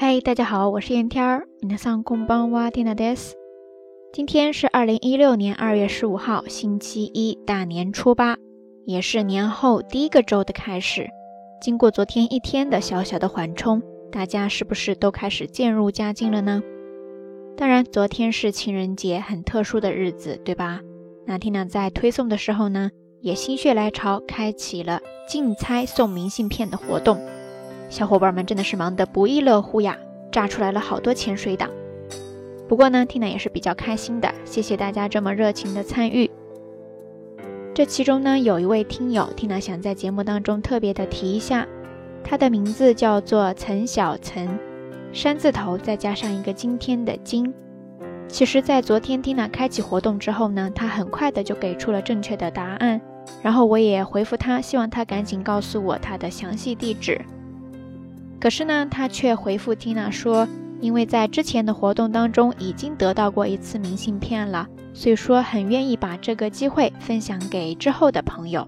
嗨，大家好，我是燕天儿。皆さんこんばんは、ティナです。今天是二零一六年二月十五号，星期一，大年初八，也是年后第一个周的开始。经过昨天一天的小小的缓冲，大家是不是都开始渐入佳境了呢？当然，昨天是情人节，很特殊的日子，对吧？那 Tina 在推送的时候呢，也心血来潮，开启了竞猜送明信片的活动。 小伙伴们真的是忙得不亦乐乎呀，炸出来了好多潜水党。不过呢，Tina 也是比较开心的，谢谢大家这么热情的参与。这其中呢，有一位听友，Tina 想在节目当中特别的提一下，他的名字叫做岑小岑，山字头再加上一个今天的今。其实，在昨天 Tina 开启活动之后呢，他很快的就给出了正确的答案，然后我也回复他，希望他赶紧告诉我他的详细地址。可是呢，他却回复 Tina 说，因为在之前的活动当中已经得到过一次明信片了，所以说很愿意把这个机会分享给之后的朋友。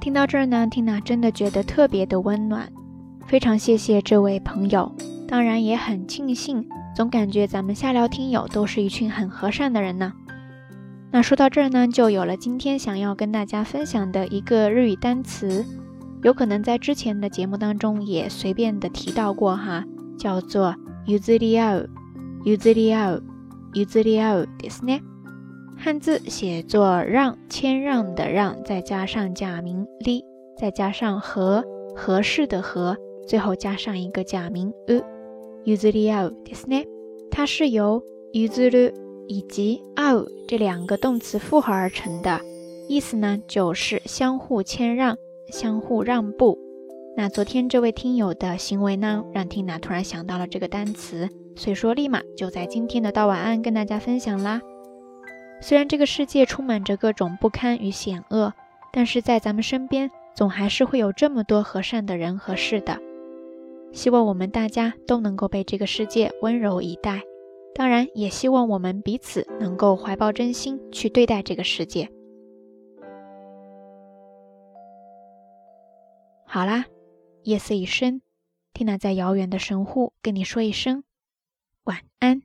听到这儿呢，Tina 真的觉得特别的温暖，非常谢谢这位朋友，当然也很庆幸，总感觉咱们下聊听友都是一群很和善的人呢。那说到这儿呢，就有了今天想要跟大家分享的一个日语单词。有可能在之前的节目当中也随便的提到过哈，叫做 “uzuriao”，“uzuriao”，“uzuriao” ですね。汉字写作让，谦让的让，再加上假名 li，再加上合合适的合，最后加上一个假名 u，“uzuriao” ですね。它是由 “uzuru” 以及 “ao” 这两个动词复合而成的，意思呢就是相互谦让。 相互让步。那昨天这位听友的行为呢，让 Tina 突然想到了这个单词，所以说立马就在今天的道晚安跟大家分享啦。虽然这个世界充满着各种不堪与险恶，但是在咱们身边总还是会有这么多和善的人和事的。希望我们大家都能够被这个世界温柔以待，当然也希望我们彼此能够怀抱真心去对待这个世界。好啦夜色已深听娜在遥远的神户跟你说一声晚安。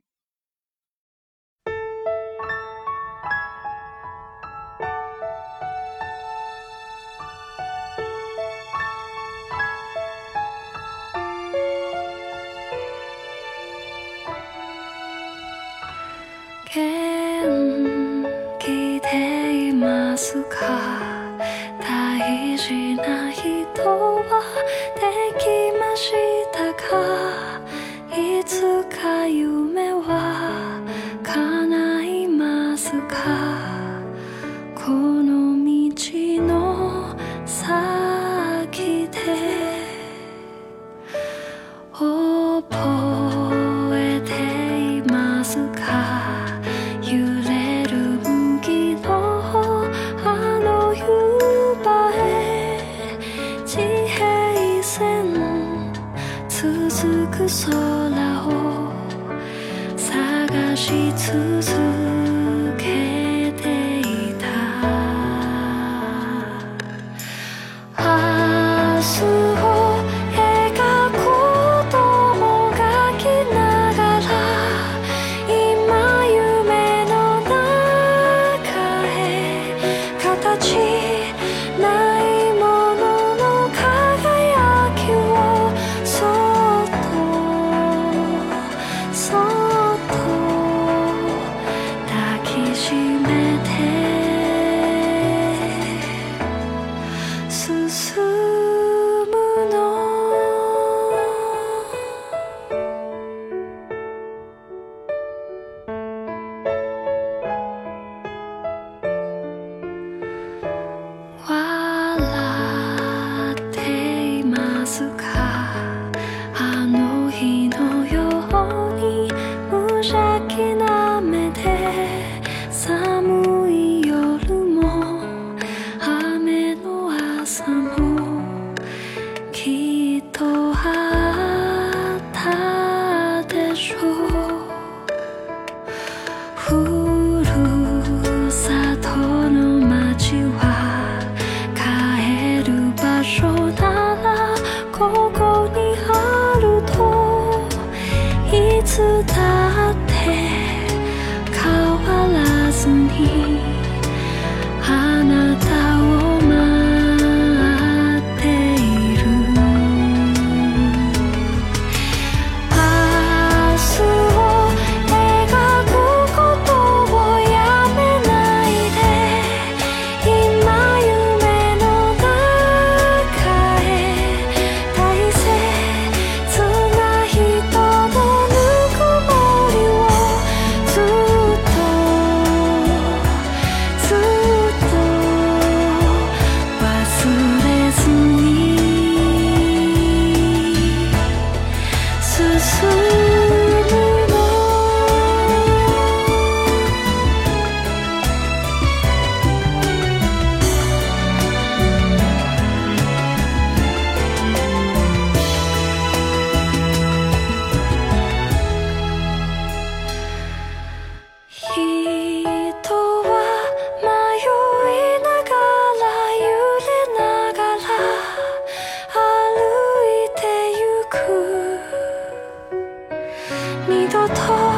覚れる麦のあの湯葉へ地平線続く空を探し続け丝丝诉。